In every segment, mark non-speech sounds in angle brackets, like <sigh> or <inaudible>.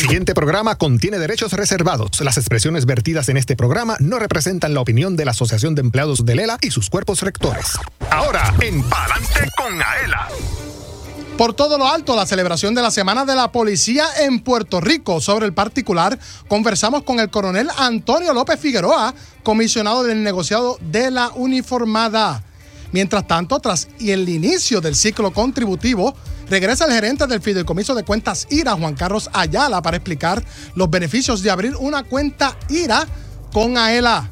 siguiente programa contiene derechos reservados. Las expresiones vertidas en este programa no representan la opinión de la Asociación de Empleados de Lela y sus cuerpos rectores. Ahora, en Palante con Aela. Por todo lo alto, la celebración de la Semana de la Policía en Puerto Rico. Sobre el particular, conversamos con el coronel Antonio López Figueroa, comisionado del negociado de la uniformada. Mientras tanto, tras el inicio del ciclo contributivo, regresa el gerente del Fideicomiso de Cuentas IRA, Juan Carlos Ayala, para explicar los beneficios de abrir una cuenta IRA con AELA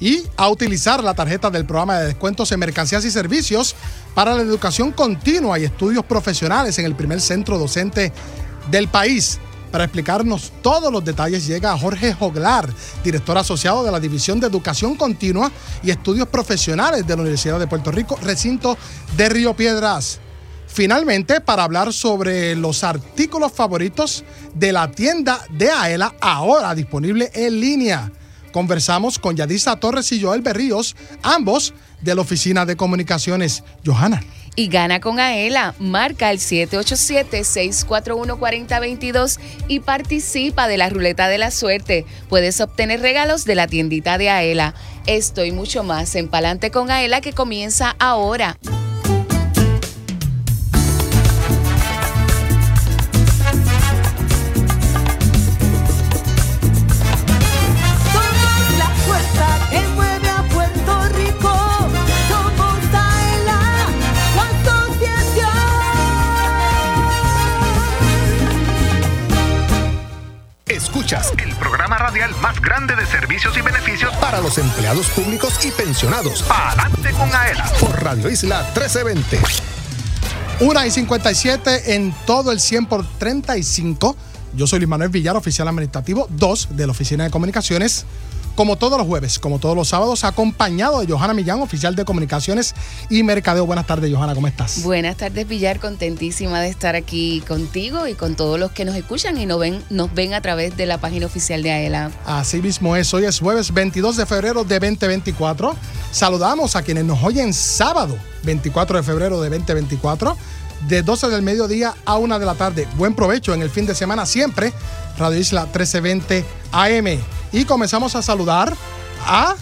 y a utilizar la tarjeta del programa de descuentos en mercancías y servicios para la educación continua y estudios profesionales en el primer centro docente del país. Para explicarnos todos los detalles llega Jorge Joglar, director asociado de la División de Educación Continua y Estudios Profesionales de la Universidad de Puerto Rico, recinto de Río Piedras. Finalmente, para hablar sobre los artículos favoritos de la tienda de AELA, ahora disponible en línea. Conversamos con Yadisa Torres y Joel Berríos, ambos de la Oficina de Comunicaciones. Johanna y gana con Aela. Marca el 787-641-4022 y participa de la ruleta de la suerte. Puedes obtener regalos de la tiendita de Aela. Estoy mucho más en Palante con Aela que comienza ahora. Más grande de servicios y beneficios para los empleados públicos y pensionados. Adelante con AELA por Radio Isla 1320. 1 y 57 en todo el 100 por 35. Yo soy Luis Manuel Villar, oficial administrativo 2 de la Oficina de Comunicaciones como todos los jueves, como todos los sábados, acompañado de Johanna Millán, oficial de comunicaciones y mercadeo. Buenas tardes, Johanna, ¿cómo estás? Buenas tardes, Villar, contentísima de estar aquí contigo y con todos los que nos escuchan y nos ven, nos ven a través de la página oficial de AELA. Así mismo es, hoy es jueves 22 de febrero de 2024. Saludamos a quienes nos oyen sábado 24 de febrero de 2024 de 12 del mediodía a 1 de la tarde. Buen provecho en el fin de semana siempre. Radio Isla 1320 AM. Y comenzamos a saludar a.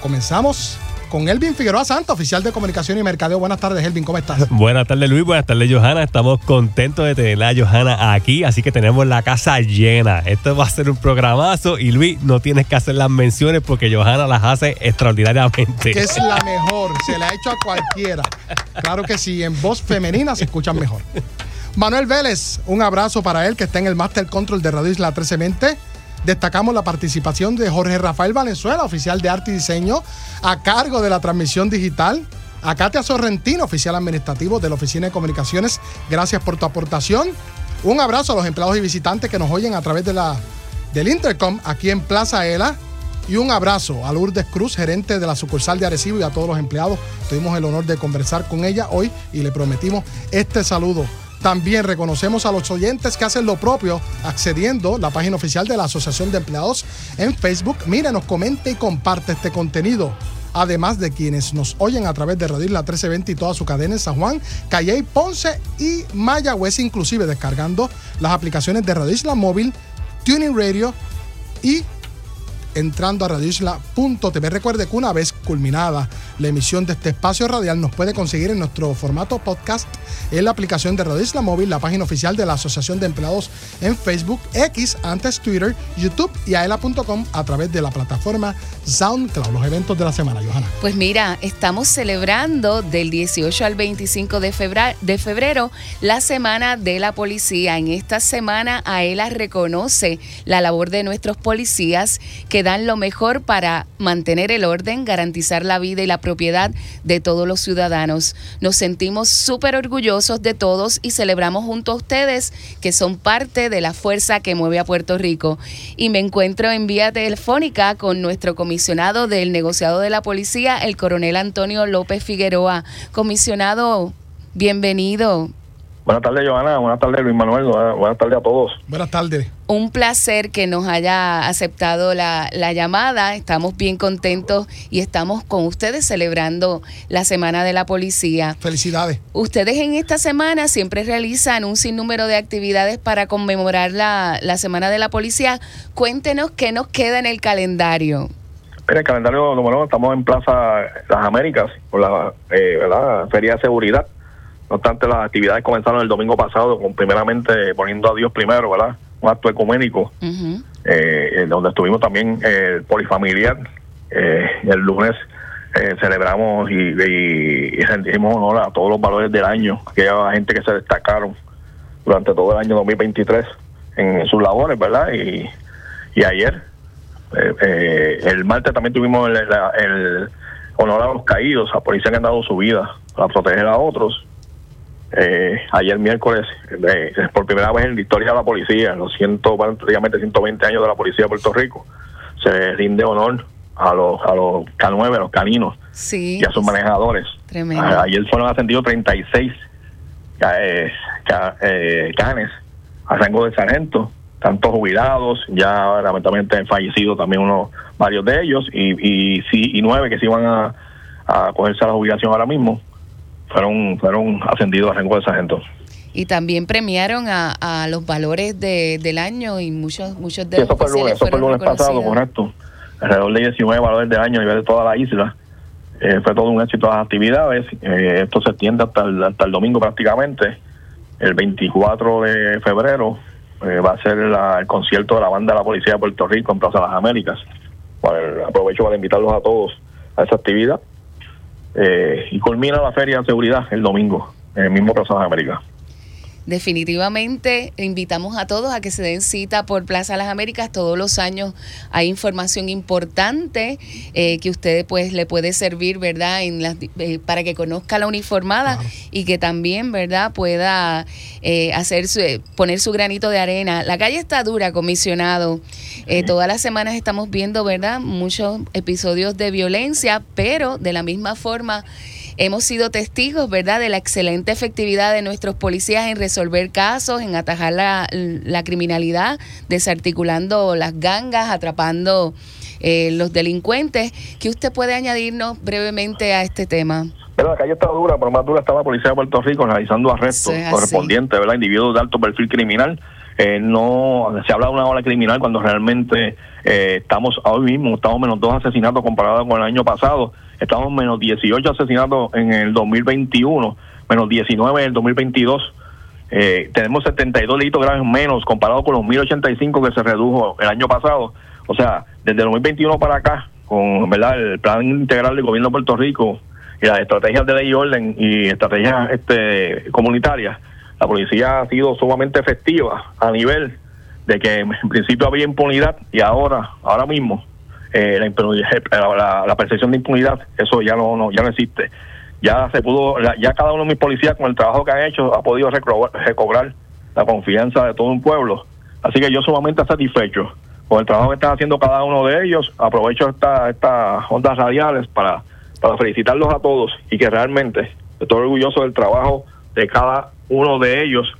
Comenzamos con Elvin Figueroa Santa, oficial de comunicación y mercadeo. Buenas tardes, Elvin, ¿cómo estás? <laughs> Buenas tardes, Luis. Buenas tardes, Johanna. Estamos contentos de tener a Johanna aquí, así que tenemos la casa llena. Esto va a ser un programazo y Luis, no tienes que hacer las menciones porque Johanna las hace extraordinariamente. Que es la <laughs> mejor, se la ha hecho a cualquiera. Claro que sí, en voz femenina se escuchan mejor. Manuel Vélez, un abrazo para él que está en el Master Control de Radio Isla 1320 destacamos la participación de Jorge Rafael Valenzuela, oficial de arte y diseño, a cargo de la transmisión digital. A Katia Sorrentino, oficial administrativo de la Oficina de Comunicaciones, gracias por tu aportación. Un abrazo a los empleados y visitantes que nos oyen a través de la, del Intercom aquí en Plaza ELA. Y un abrazo a Lourdes Cruz, gerente de la sucursal de Arecibo y a todos los empleados. Tuvimos el honor de conversar con ella hoy y le prometimos este saludo también reconocemos a los oyentes que hacen lo propio accediendo a la página oficial de la Asociación de Empleados en Facebook. Mírenos, comente y comparte este contenido. Además de quienes nos oyen a través de Radio La 1320 y toda su cadena en San Juan, Calle, Ponce y Mayagüez, inclusive descargando las aplicaciones de Radio Isla Móvil, Tuning Radio y entrando a radioisla.tv. Recuerde que una vez culminada la emisión de este espacio radial, nos puede conseguir en nuestro formato podcast en la aplicación de Radio Isla Móvil, la página oficial de la Asociación de Empleados en Facebook, X, antes Twitter, YouTube y aela.com a través de la plataforma SoundCloud. Los eventos de la semana, Johanna. Pues mira, estamos celebrando del 18 al 25 de febrero, de febrero la Semana de la Policía. En esta semana, AELA reconoce la labor de nuestros policías que dan lo mejor para mantener el orden, garantizar la vida y la propiedad de todos los ciudadanos. Nos sentimos súper orgullosos de todos y celebramos junto a ustedes que son parte de la fuerza que mueve a Puerto Rico. Y me encuentro en vía telefónica con nuestro comisionado del negociado de la policía, el coronel Antonio López Figueroa. Comisionado, bienvenido. Buenas tardes, Johanna. Buenas tardes, Luis Manuel. Buenas, tardes a todos. Buenas tardes. Un placer que nos haya aceptado la, la, llamada. Estamos bien contentos y estamos con ustedes celebrando la Semana de la Policía. Felicidades. Ustedes en esta semana siempre realizan un sinnúmero de actividades para conmemorar la, la Semana de la Policía. Cuéntenos qué nos queda en el calendario. En el calendario número uno estamos en Plaza Las Américas por la eh, Feria de Seguridad no obstante, las actividades comenzaron el domingo pasado, con primeramente poniendo a Dios primero, ¿verdad? Un acto ecuménico, eh, donde estuvimos también el polifamiliar. Eh, el lunes eh, celebramos y, y, rendimos honor a todos los valores del año, aquella gente que se destacaron durante todo el año 2023 en sus labores, ¿verdad? Y, y ayer, el martes también tuvimos el, el, honor a los caídos, a policías que han dado su vida para proteger a otros eh, ayer miércoles, eh, por primera vez en la historia de la policía, los ciento, prácticamente 120 años de la policía de Puerto Rico, se rinde honor a los, a los K9, a los caninos y a sus manejadores. ayer fueron ascendidos 36 eh, eh, canes a rango de sargento, tantos jubilados, ya lamentablemente han fallecido también unos varios de ellos, y, y, y nueve que se iban a, a cogerse a la jubilación ahora mismo fueron, fueron ascendidos a rango de sargento. Y también premiaron a, a los valores de, del año y muchos muchos de los eso fue el lunes, eso fue el lunes pasado, correcto. Alrededor de 19 valores del año a nivel de toda la isla. Eh, fue todo un éxito las actividades. Eh, esto se extiende hasta el, hasta el domingo prácticamente. El 24 de febrero eh, va a ser el concierto de la banda de la Policía de Puerto Rico en Plaza de las Américas. aprovecho para invitarlos a todos a esa actividad. Eh, y culmina la feria de seguridad el domingo en el mismo Plaza de América. Definitivamente invitamos a todos a que se den cita por Plaza Las Américas. Todos los años hay información importante eh, que usted pues le puede servir, ¿verdad? En eh, para que conozca la uniformada y que también, ¿verdad? Pueda eh, hacer su, poner su granito de arena. La calle está dura, comisionado. Todas las semanas estamos viendo, ¿verdad? Muchos episodios de violencia, pero de la misma forma Hemos sido testigos, ¿verdad?, de la excelente efectividad de nuestros policías en resolver casos, en atajar la, criminalidad, desarticulando las gangas, atrapando eh, los delincuentes. ¿Qué usted puede añadirnos brevemente a este tema? Pero la calle está dura, pero más dura está la Policía de Puerto Rico realizando arrestos correspondientes, ¿verdad? Individuos de alto perfil criminal. Eh, no se habla de una ola criminal cuando realmente eh, estamos hoy mismo, estamos menos dos asesinatos comparados con el año pasado estamos menos 18 asesinatos en el 2021, menos 19 en el 2022. Eh, tenemos 72 delitos graves menos comparado con los 1085 que se redujo el año pasado. O sea, desde el 2021 para acá, con verdad el plan integral del gobierno de Puerto Rico y las estrategias de ley y orden y estrategias este, comunitarias, la policía ha sido sumamente efectiva a nivel de que en principio había impunidad y ahora, ahora mismo, eh, la, la, percepción de impunidad, eso ya no, ya no existe. Ya se pudo, ya cada uno de mis policías con el trabajo que han hecho ha podido recobrar, la confianza de todo un pueblo. Así que yo sumamente satisfecho con el trabajo que están haciendo cada uno de ellos. Aprovecho estas esta ondas radiales para, para felicitarlos a todos y que realmente estoy orgulloso del trabajo de cada uno de ellos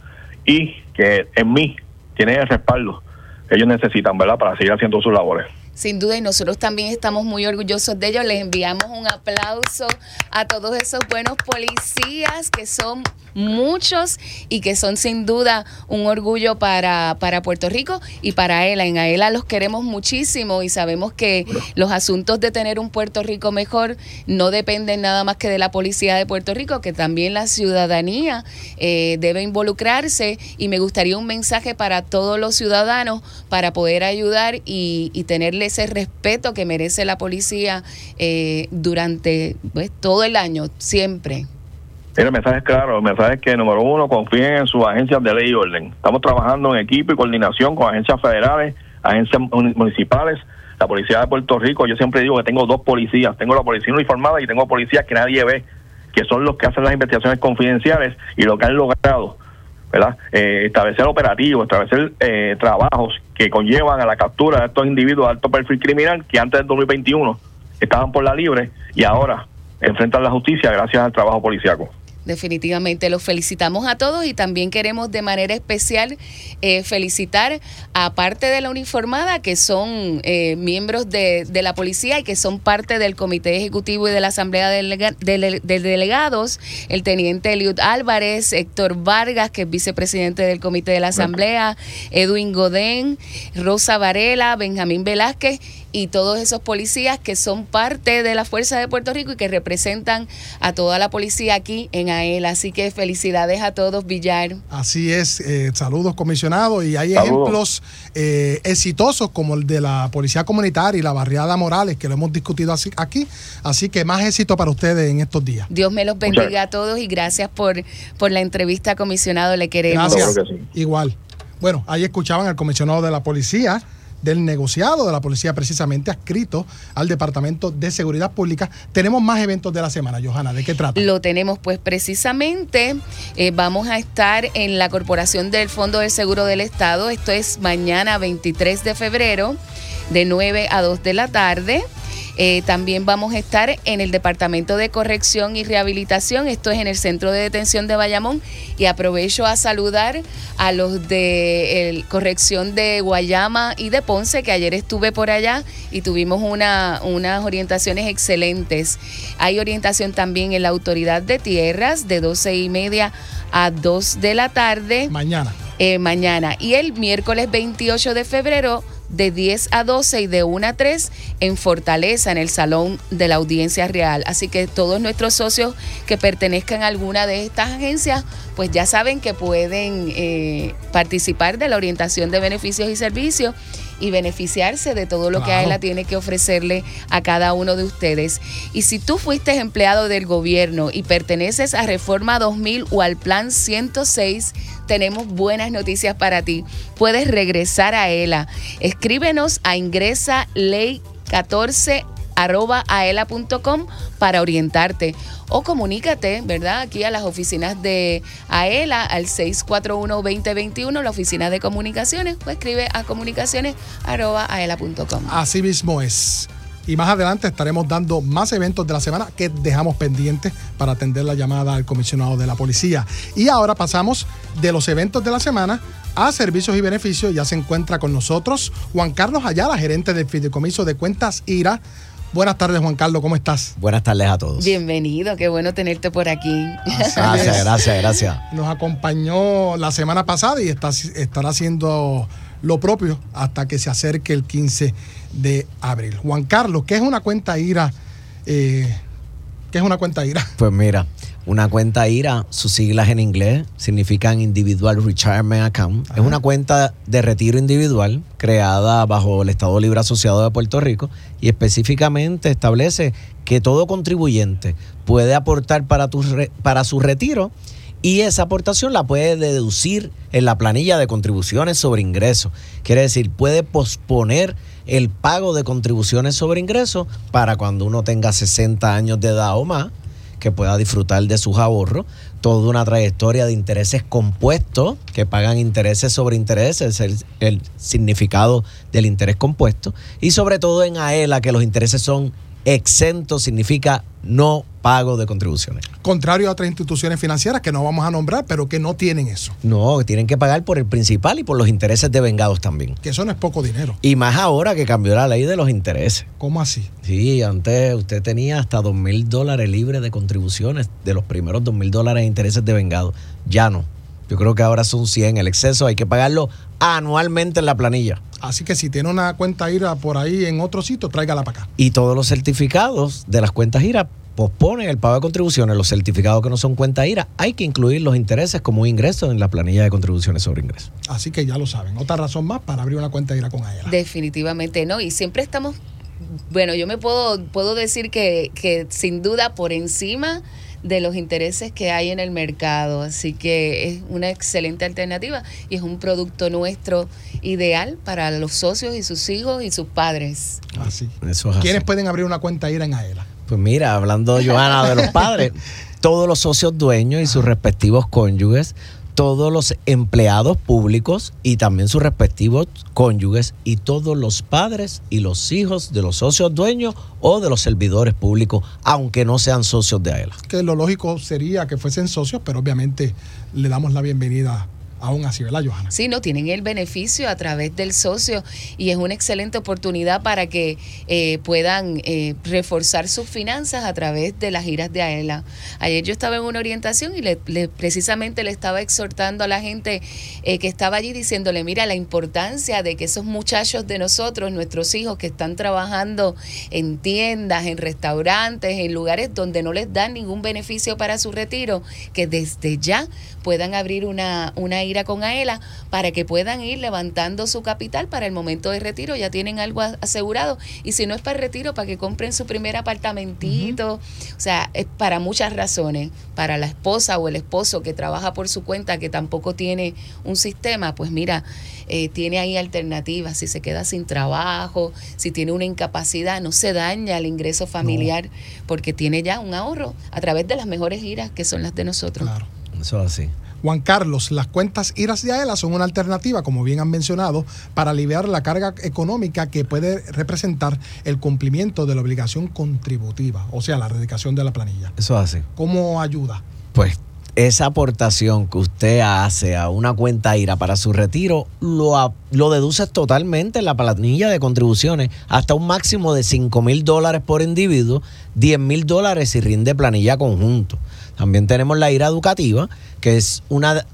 y que en mí tienen el respaldo que ellos necesitan, ¿verdad?, para seguir haciendo sus labores. Sin duda, y nosotros también estamos muy orgullosos de ellos. Les enviamos un aplauso a todos esos buenos policías que son muchos y que son sin duda un orgullo para, para Puerto Rico y para ELA. En AELA los queremos muchísimo y sabemos que los asuntos de tener un Puerto Rico mejor no dependen nada más que de la policía de Puerto Rico, que también la ciudadanía eh, debe involucrarse y me gustaría un mensaje para todos los ciudadanos para poder ayudar y, y tenerle ese respeto que merece la policía eh, durante pues, todo el año, siempre. Mira, el mensaje es claro, el mensaje es que, número uno, confíen en sus agencias de ley y orden. Estamos trabajando en equipo y coordinación con agencias federales, agencias municipales, la Policía de Puerto Rico. Yo siempre digo que tengo dos policías, tengo la policía uniformada y tengo policías que nadie ve, que son los que hacen las investigaciones confidenciales y lo que han logrado ¿verdad? Eh, establecer operativos, establecer eh, trabajos que conllevan a la captura de estos individuos de alto perfil criminal que antes del 2021 estaban por la libre y ahora enfrentan la justicia gracias al trabajo policiaco. Definitivamente. Los felicitamos a todos y también queremos de manera especial eh, felicitar a parte de la uniformada que son eh, miembros de, la policía y que son parte del Comité Ejecutivo y de la Asamblea de, Delegados, el teniente Eliud Álvarez, Héctor Vargas, que es vicepresidente del Comité de la Asamblea, Edwin Godén, Rosa Varela, Benjamín Velázquez y todos esos policías que son parte de la Fuerza de Puerto Rico y que representan a toda la policía aquí en AEL. Así que felicidades a todos, Villar. Así es, eh, saludos comisionados y hay ejemplos eh, exitosos como el de la Policía Comunitaria y la Barriada Morales, que lo hemos discutido así, aquí. Así que más éxito para ustedes en estos días. Dios me los bendiga a todos y gracias por, por la entrevista, comisionado. Le queremos. Gracias. Igual. Bueno, ahí escuchaban al comisionado de la policía del negociado de la policía precisamente adscrito al Departamento de Seguridad Pública. Tenemos más eventos de la semana, Johanna, ¿de qué trata? Lo tenemos, pues precisamente eh, vamos a estar en la Corporación del Fondo del Seguro del Estado. Esto es mañana 23 de febrero de 9 a 2 de la tarde. Eh, también vamos a estar en el Departamento de Corrección y Rehabilitación, esto es en el Centro de Detención de Bayamón, y aprovecho a saludar a los de Corrección de Guayama y de Ponce, que ayer estuve por allá y tuvimos una, unas orientaciones excelentes. Hay orientación también en la Autoridad de Tierras de 12 y media a 2 de la tarde. Mañana. Eh, mañana. Y el miércoles 28 de febrero de 10 a 12 y de 1 a 3 en Fortaleza, en el Salón de la Audiencia Real. Así que todos nuestros socios que pertenezcan a alguna de estas agencias, pues ya saben que pueden eh, participar de la orientación de beneficios y servicios y beneficiarse de todo lo que AELA tiene que ofrecerle a cada uno de ustedes. Y si tú fuiste empleado del gobierno y perteneces a Reforma 2000 o al Plan 106, tenemos buenas noticias para ti. Puedes regresar a ELA. Escríbenos a ingresa ley 14 arroba aela.com para orientarte o comunícate, ¿verdad? Aquí a las oficinas de AELA al 641-2021, la oficina de comunicaciones, pues escribe a comunicaciones aela.com. Así mismo es. Y más adelante estaremos dando más eventos de la semana que dejamos pendientes para atender la llamada al comisionado de la policía. Y ahora pasamos de los eventos de la semana a servicios y beneficios. Ya se encuentra con nosotros Juan Carlos Ayala, gerente del Fideicomiso de Cuentas IRA. Buenas tardes, Juan Carlos, ¿cómo estás? Buenas tardes a todos. Bienvenido, qué bueno tenerte por aquí. Gracias, gracias, gracias. Nos acompañó la semana pasada y está, estará haciendo lo propio hasta que se acerque el 15 de abril. Juan Carlos, ¿qué es una cuenta IRA? Eh, ¿Qué es una cuenta IRA? Pues mira, una cuenta IRA, sus siglas en inglés significan Individual Retirement Account. Es una cuenta de retiro individual creada bajo el Estado Libre Asociado de Puerto Rico y específicamente establece que todo contribuyente puede aportar para, tu para su retiro y esa aportación la puede deducir en la planilla de contribuciones sobre ingresos. Quiere decir, puede posponer el pago de contribuciones sobre ingresos para cuando uno tenga 60 años de edad o más, que pueda disfrutar de sus ahorros, toda una trayectoria de intereses compuestos, que pagan intereses sobre intereses, el, el significado del interés compuesto, y sobre todo en AELA, que los intereses son exento significa no pago de contribuciones. Contrario a otras instituciones financieras que no vamos a nombrar, pero que no tienen eso. No, tienen que pagar por el principal y por los intereses de vengados también. Que eso no es poco dinero. Y más ahora que cambió la ley de los intereses. ¿Cómo así? Sí, antes usted tenía hasta dos mil dólares libres de contribuciones de los primeros dos mil dólares de intereses de vengados. Ya no. Yo creo que ahora son 100. El exceso hay que pagarlo anualmente en la planilla. Así que si tiene una cuenta IRA por ahí en otro sitio, tráigala para acá. Y todos los certificados de las cuentas IRA posponen el pago de contribuciones. Los certificados que no son cuenta IRA, hay que incluir los intereses como un ingreso en la planilla de contribuciones sobre ingresos. Así que ya lo saben. Otra razón más para abrir una cuenta IRA con AELA. Definitivamente no. Y siempre estamos, bueno, yo me puedo, puedo decir que, que sin duda por encima de los intereses que hay en el mercado. Así que es una excelente alternativa y es un producto nuestro ideal para los socios y sus hijos y sus padres. Así. ¿Quiénes pueden abrir una cuenta IRA en AELA? Pues mira, hablando, Joana, de los padres, <laughs> todos los socios dueños y sus respectivos cónyuges todos los empleados públicos y también sus respectivos cónyuges y todos los padres y los hijos de los socios dueños o de los servidores públicos, aunque no sean socios de AELA. Que lo lógico sería que fuesen socios, pero obviamente le damos la bienvenida aún así, ¿verdad, Johanna? Sí, no, tienen el beneficio a través del socio y es una excelente oportunidad para que eh, puedan eh, reforzar sus finanzas a través de las giras de AELA. Ayer yo estaba en una orientación y le, precisamente le estaba exhortando a la gente eh, que estaba allí diciéndole, mira, la importancia de que esos muchachos de nosotros, nuestros hijos que están trabajando en tiendas, en restaurantes, en lugares donde no les dan ningún beneficio para su retiro, que desde ya puedan abrir una, una ira con AELA para que puedan ir levantando su capital para el momento de retiro, ya tienen algo asegurado. Y si no es para el retiro, para que compren su primer apartamentito. O sea, es para muchas razones. Para la esposa o el esposo que trabaja por su cuenta, que tampoco tiene un sistema, pues mira, eh, tiene ahí alternativas. Si se queda sin trabajo, si tiene una incapacidad, no se daña el ingreso familiar porque tiene ya un ahorro a través de las mejores giras que son las de nosotros. Claro. Eso así. Juan Carlos, las cuentas IRAS de AELA son una alternativa, como bien han mencionado, para aliviar la carga económica que puede representar el cumplimiento de la obligación contributiva, o sea, la erradicación de la planilla. Eso así. ¿Cómo ayuda? Pues esa aportación que usted hace a una cuenta IRA para su retiro, lo, lo deduce totalmente en la planilla de contribuciones, hasta un máximo de 5 mil dólares por individuo, 10 mil dólares si rinde planilla conjunto. También tenemos la IRA educativa, que es una,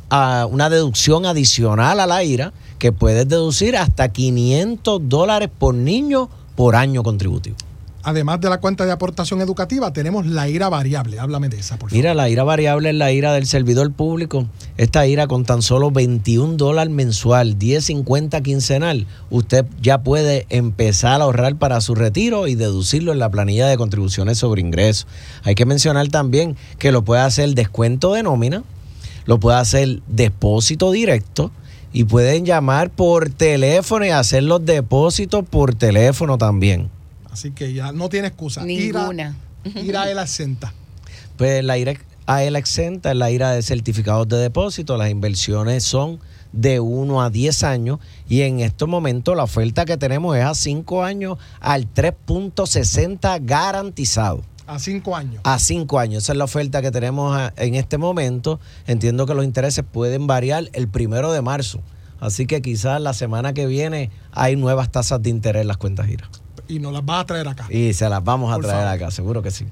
una deducción adicional a la IRA, que puedes deducir hasta 500 dólares por niño por año contributivo. Además de la cuenta de aportación educativa, tenemos la IRA variable. Háblame de esa, por favor. Mira, la IRA variable es la IRA del servidor público. Esta IRA con tan solo 21 dólares mensual, 10.50 quincenal, usted ya puede empezar a ahorrar para su retiro y deducirlo en la planilla de contribuciones sobre ingresos. Hay que mencionar también que lo puede hacer descuento de nómina, lo puede hacer depósito directo y pueden llamar por teléfono y hacer los depósitos por teléfono también. Así que ya no tiene excusa. Ninguna. Ir a, la exenta. Pues la IRA a la exenta es la IRA de certificados de depósito. Las inversiones son de 1 a 10 años y en estos momentos la oferta que tenemos es a 5 años al 3.60 garantizado. A 5 años. A 5 años. Esa es la oferta que tenemos en este momento. Entiendo que los intereses pueden variar el primero de marzo. Así que quizás la semana que viene hay nuevas tasas de interés en las cuentas giras y nos las vas a traer acá. Y se las vamos a traer acá, seguro que sí.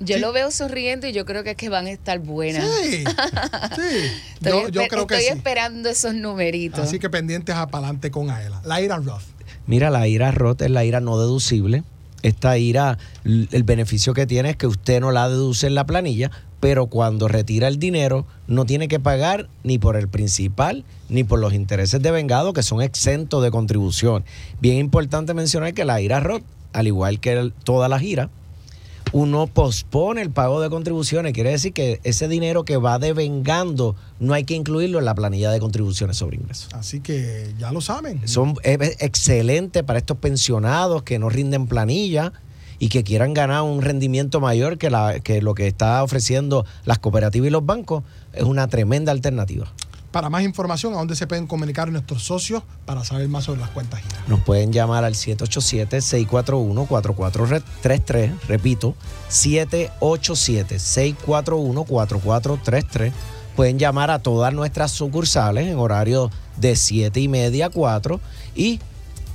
yo lo veo sonriendo y yo creo que es que van a estar buenas. Sí, <laughs> sí. yo, creo que Estoy esperando esos numeritos. Así que pendientes a pa'lante con Aela. La ira Roth. Mira, la ira Roth es la ira no deducible. Esta ira, el beneficio que tiene es que usted no la deduce en la planilla, pero cuando retira el dinero no tiene que pagar ni por el principal ni por los intereses de vengado que son exentos de contribución. Bien importante mencionar que la IRA ROT, al igual que toda la gira, uno pospone el pago de contribuciones. Quiere decir que ese dinero que va devengando no hay que incluirlo en la planilla de contribuciones sobre ingresos. Así que ya lo saben. Son es excelente para estos pensionados que no rinden planilla y que quieran ganar un rendimiento mayor que, la, que lo que está ofreciendo las cooperativas y los bancos, es una tremenda alternativa. Para más información, ¿a dónde se pueden comunicar nuestros socios para saber más sobre las cuentas Nos pueden llamar al 787-641-4433. Repito, 787-641-4433. Pueden llamar a todas nuestras sucursales en horario de 7 y media a 4 y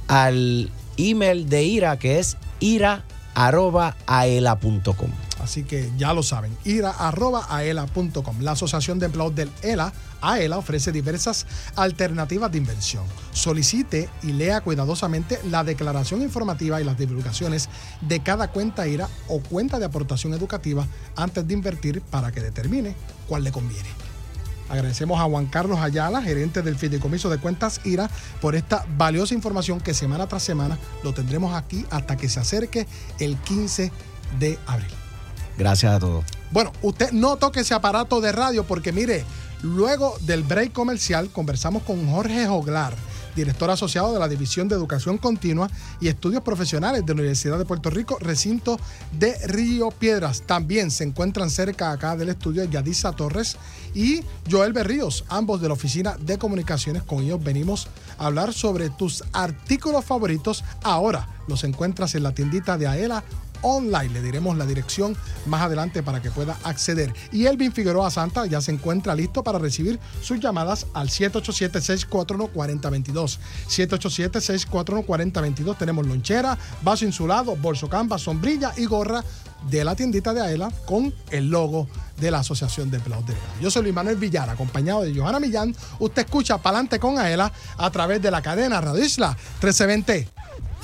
al email de IRA que es ira arroba aela.com. Así que ya lo saben, ir a arroba aela.com. La Asociación de Empleados del ELA, AELA, ofrece diversas alternativas de inversión. Solicite y lea cuidadosamente la declaración informativa y las divulgaciones de cada cuenta IRA o cuenta de aportación educativa antes de invertir para que determine cuál le conviene. Agradecemos a Juan Carlos Ayala, gerente del Fideicomiso de Cuentas IRA, por esta valiosa información que semana tras semana lo tendremos aquí hasta que se acerque el 15 de abril. Gracias a todos. Bueno, usted no toque ese aparato de radio porque mire, luego del break comercial conversamos con Jorge Joglar director asociado de la División de Educación Continua y Estudios Profesionales de la Universidad de Puerto Rico, recinto de Río Piedras. También se encuentran cerca acá del estudio Yadisa Torres y Joel Berríos, ambos de la Oficina de Comunicaciones. Con ellos venimos a hablar sobre tus artículos favoritos. Ahora los encuentras en la tiendita de Aela online. Le diremos la dirección más adelante para que pueda acceder. Y Elvin Figueroa Santa ya se encuentra listo para recibir sus llamadas al 787-641-4022. 787-641-4022. Tenemos lonchera, vaso insulado, bolso canvas, sombrilla y gorra de la tiendita de Aela con el logo de la Asociación de Empleados. Yo soy Luis Manuel Villar, acompañado de Johanna Millán. Usted escucha Palante con Aela a través de la cadena Radio Isla 1320.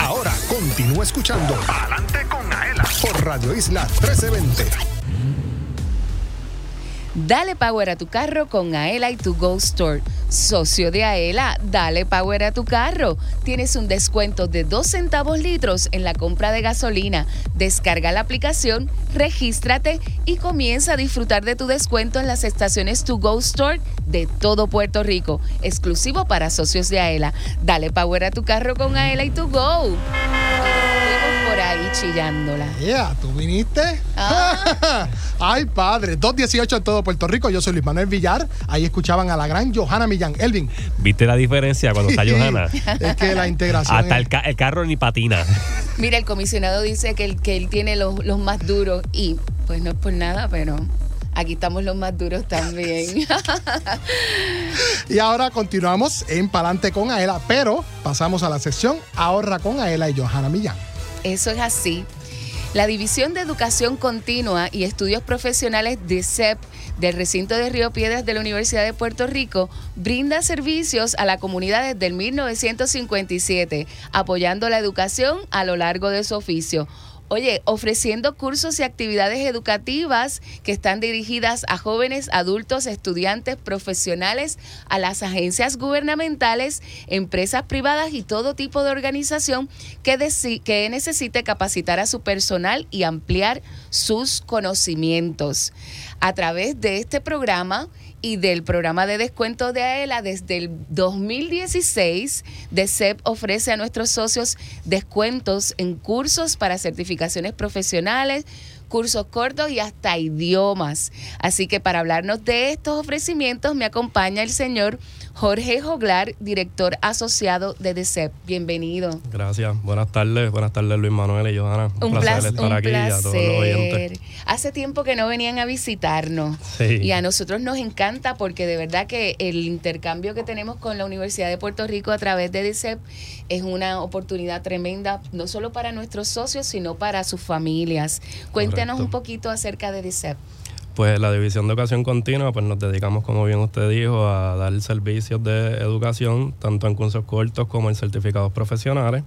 Ahora continúa escuchando Adelante con Aela por Radio Isla 1320. Dale power a tu carro con Aela y tu Go Store. Socio de Aela, dale power a tu carro. Tienes un descuento de 2 centavos litros en la compra de gasolina. Descarga la aplicación, regístrate y comienza a disfrutar de tu descuento en las estaciones To Go Store de todo Puerto Rico, exclusivo para socios de Aela. Dale power a tu carro con Aela y To Go. Por ahí chillándola. Yeah, ¿tú viniste? Ah. <laughs> Ay, padre. 218 en todo Puerto Rico. Yo soy Luis Manuel Villar. Ahí escuchaban a la gran Johanna Millán. Elvin. ¿Viste la diferencia cuando está <laughs> Johanna? es que la integración. Hasta es- el, ca- el carro ni patina. <laughs> Mira, el comisionado dice que él, que él tiene los, los más duros y pues no es por nada, pero aquí estamos los más duros también. Y ahora continuamos en Palante con Aela, pero pasamos a la sección Ahorra con Aela y Johanna Millán. Eso es así. La División de Educación Continua y Estudios Profesionales de CEP del recinto de Río Piedras de la Universidad de Puerto Rico brinda servicios a la comunidad desde el 1957, apoyando la educación a lo largo de su oficio. Oye, ofreciendo cursos y actividades educativas que están dirigidas a jóvenes, adultos, estudiantes, profesionales, a las agencias gubernamentales, empresas privadas y todo tipo de organización que, que necesite capacitar a su personal y ampliar sus conocimientos. A través de este programa y del programa de descuento de AELA desde el 2016, DECEP ofrece a nuestros socios descuentos en cursos para certificaciones profesionales, cursos cortos y hasta idiomas. Así que para hablarnos de estos ofrecimientos me acompaña el señor Jorge Joglar, director asociado de DECEP. Bienvenido. Gracias. Buenas tardes. Buenas tardes, Luis Manuel y Johanna. Un, Un placer placer, estar un aquí y a todos los oyentes. placer. Hace tiempo que no venían a visitarnos Sí. y a nosotros nos encanta porque de verdad que el intercambio que tenemos con la Universidad de Puerto Rico a través de DICEP es una oportunidad tremenda, no solo para nuestros socios, sino para sus familias. Cuéntenos Correcto. un poquito acerca de DICEP. Pues la División de Educación Continua, pues nos dedicamos, como bien usted dijo, a dar servicios de educación, tanto en cursos cortos como en certificados profesionales.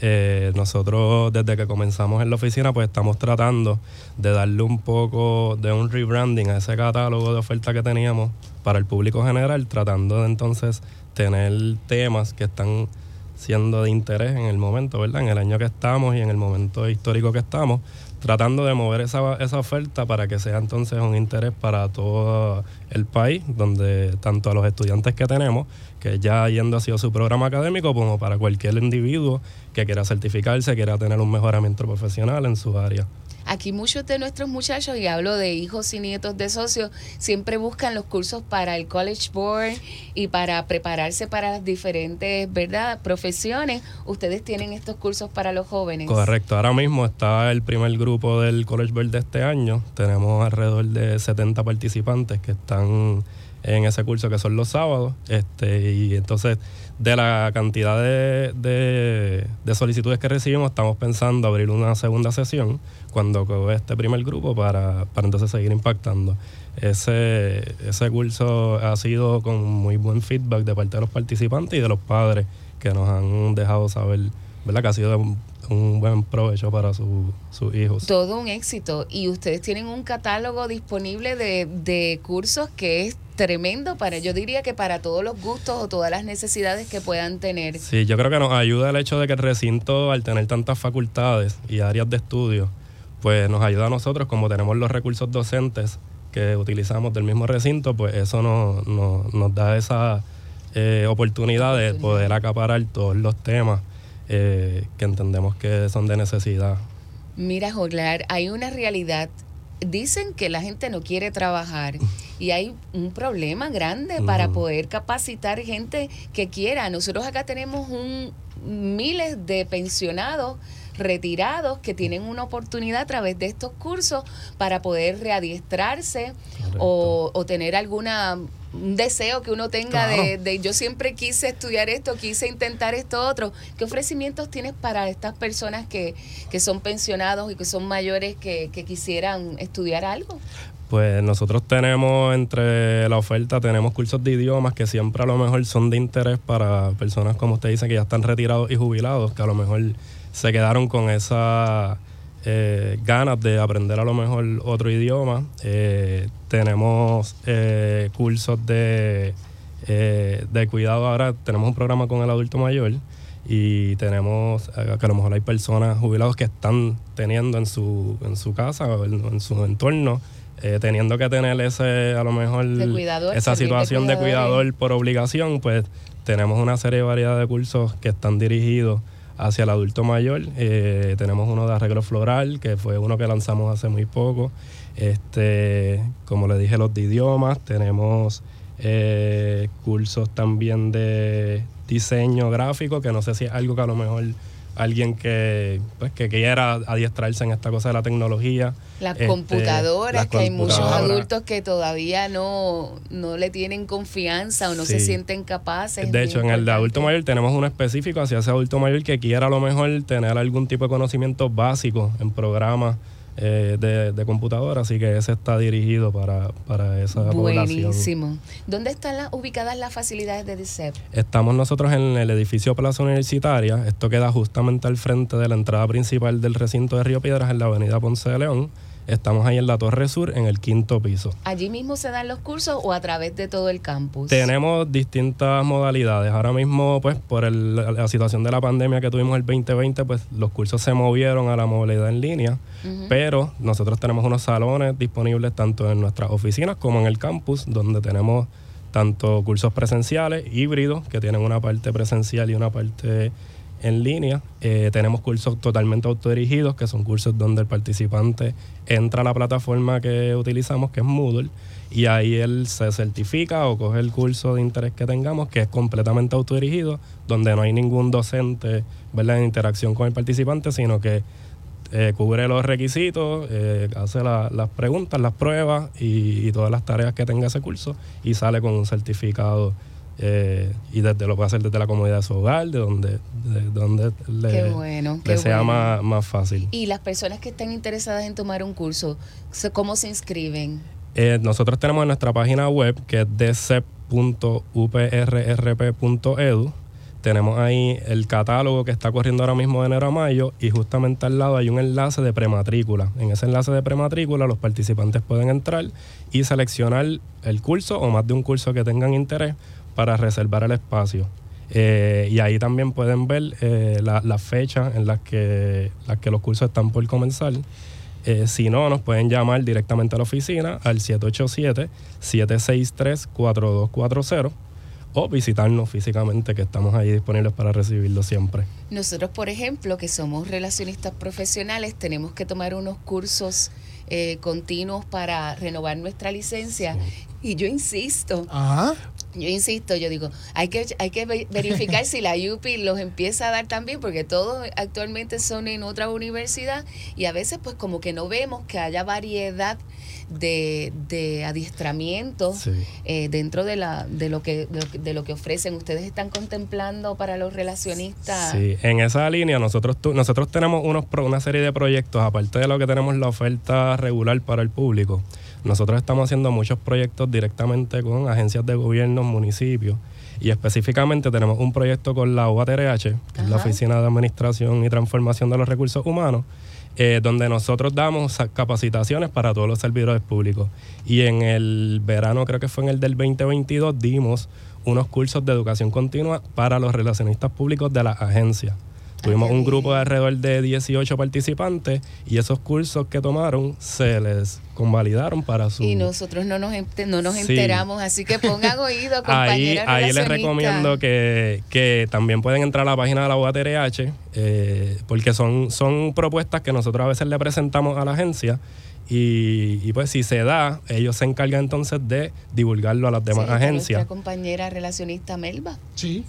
Eh, nosotros desde que comenzamos en la oficina, pues estamos tratando de darle un poco de un rebranding a ese catálogo de oferta que teníamos para el público general, tratando de entonces tener temas que están siendo de interés en el momento, ¿verdad? En el año que estamos y en el momento histórico que estamos, tratando de mover esa, esa oferta para que sea entonces un interés para todo el país, donde tanto a los estudiantes que tenemos, que ya yendo ha sido su programa académico, como para cualquier individuo que quiera certificarse, quiera tener un mejoramiento profesional en su área. Aquí muchos de nuestros muchachos, y hablo de hijos y nietos de socios, siempre buscan los cursos para el College Board y para prepararse para las diferentes, ¿verdad?, profesiones. Ustedes tienen estos cursos para los jóvenes. Correcto, ahora mismo está el primer grupo del College Board de este año. Tenemos alrededor de 70 participantes que están en ese curso que son los sábados. Este, y entonces, de la cantidad de, de- de solicitudes que recibimos, estamos pensando abrir una segunda sesión cuando acabe este primer grupo para, para entonces seguir impactando. Ese, ese curso ha sido con muy buen feedback de parte de los participantes y de los padres que nos han dejado saber ¿verdad? que ha sido un, un buen provecho para su- sus hijos. Todo un éxito. Y ustedes tienen un catálogo disponible de, de cursos que es tremendo para, yo diría que para todos los gustos o todas las necesidades que puedan tener. Sí, yo creo que nos ayuda el hecho de que el recinto, al tener tantas facultades y áreas de estudio, pues nos ayuda a nosotros, como tenemos los recursos docentes que utilizamos del mismo recinto, pues eso nos, nos, nos da esa eh, oportunidad de poder acaparar todos los temas eh, que entendemos que son de necesidad. Mira, Joglar, hay una realidad. Dicen que la gente no quiere trabajar <laughs> y hay un problema grande para poder capacitar gente que quiera. Nosotros acá tenemos un miles de pensionados retirados que tienen una oportunidad a través de estos cursos para poder readiestrarse o, o tener alguna un deseo que uno tenga de, yo siempre quise estudiar esto, quise intentar esto otro. ¿Qué ofrecimientos tienes para estas personas que, que son pensionados y que son mayores que, que quisieran estudiar algo? Pues nosotros tenemos entre la oferta, tenemos cursos de idiomas que siempre a lo mejor son de interés para personas como usted dice que ya están retirados y jubilados, que a lo mejor se quedaron con esa eh, ganas de aprender a lo mejor otro idioma. Eh, tenemos eh, cursos de, eh, de cuidado ahora, tenemos un programa con el adulto mayor y tenemos eh, que a lo mejor hay personas jubilados que están teniendo en su, en su casa o en, en su entorno, eh, teniendo que tener ese, a lo mejor, cuidador, esa de situación de, cuidador por obligación, pues tenemos una serie de variedad de cursos que están dirigidos hacia el adulto mayor. Eh, tenemos uno de arreglo floral, que fue uno que lanzamos hace muy poco. Este, como le dije, los de idiomas. Tenemos eh, cursos también de diseño gráfico, que no sé si es algo que a lo mejor alguien que, pues, que quiera adiestrarse en esta cosa de la tecnología. Las Este, computadoras, las que hay muchos adultos que todavía no, no le tienen confianza o no se sienten capaces. De hecho, en el de adulto mayor tenemos uno específico hacia ese adulto mayor que quiera a lo mejor tener algún tipo de conocimiento básico en programas eh, de, de computadora, así que ese está dirigido para, para esa población. Buenísimo. ¿Dónde están las- ubicadas las facilidades de DICEP? Estamos nosotros en el edificio Plaza Universitaria. Esto queda justamente al frente de la entrada principal del recinto de Río Piedras en la avenida Ponce de León. Estamos ahí en la Torre Sur, en el quinto piso. ¿Allí mismo se dan los cursos o a través de todo el campus? Tenemos distintas modalidades. Ahora mismo, pues, por el- la situación de la pandemia que tuvimos el 2020, pues los cursos se movieron a la modalidad en línea. Pero nosotros tenemos unos salones disponibles tanto en nuestras oficinas como en el campus, donde tenemos tanto cursos presenciales, híbridos, que tienen una parte presencial y una parte en línea. Eh, tenemos cursos totalmente autodirigidos, que son cursos donde el participante entra a la plataforma que utilizamos, que es Moodle, y ahí él se certifica o coge el curso de interés que tengamos, que es completamente autodirigido, donde no hay ningún docente ¿verdad? en interacción con el participante, sino que eh, cubre los requisitos, eh, hace la- las preguntas, las pruebas y todas las tareas que tenga ese curso y sale con un certificado eh, y desde lo puede hacer desde la comodidad de su hogar, de donde, de donde le, Qué bueno, le qué sea bueno. más, más fácil. Y las personas que están interesadas en tomar un curso, ¿cómo se inscriben? Eh, nosotros tenemos en nuestra página web que es dcep.uprrp.edu. Tenemos ahí el catálogo que está corriendo ahora mismo de enero a mayo y justamente al lado hay un enlace de prematrícula. En ese enlace de prematrícula los participantes pueden entrar y seleccionar el curso o más de un curso que tengan interés para reservar el espacio. Eh, y ahí también pueden ver eh, la- las fechas en las que, las que los cursos están por comenzar. Eh, si no, nos pueden llamar directamente a la oficina al 787-763-4240 o visitarnos físicamente, que estamos ahí disponibles para recibirlo siempre. Nosotros, por ejemplo, que somos relacionistas profesionales, tenemos que tomar unos cursos eh, continuos para renovar nuestra licencia. Y yo insisto, Ajá. Yo insisto, yo digo, hay que, hay que ve- verificar si la UPI los empieza a dar también, porque todos actualmente son en otra universidad y a veces pues como que no vemos que haya variedad de, de adiestramientos Sí. eh, dentro de, la, de, lo que, de, lo que, ofrecen. ¿Ustedes están contemplando para los relacionistas? Sí, en esa línea nosotros, nosotros tenemos unos una serie de proyectos, aparte de lo que tenemos la oferta regular para el público. Nosotros estamos haciendo muchos proyectos directamente con agencias de gobierno, municipios, y específicamente tenemos un proyecto con la UATRH, que es la. Oficina de Administración y Transformación de los Recursos Humanos, eh, donde nosotros damos capacitaciones para todos los servidores públicos. Y en el verano, creo que fue en el del 2022, dimos unos cursos de educación continua para los relacionistas públicos de la agencia. Tuvimos un grupo de alrededor de 18 participantes y esos cursos que tomaron se les convalidaron para su... Y nosotros no nos, no nos Sí. enteramos, así que pongan <laughs> oído, Ahí, compañeras ahí les recomiendo que, que también pueden entrar a la página de la UATRH, eh, porque son, son propuestas que nosotros a veces le presentamos a la agencia y, y pues si se da, ellos se encargan entonces de divulgarlo a las demás Sí, agencias. Nuestra compañera relacionista Melba Sí.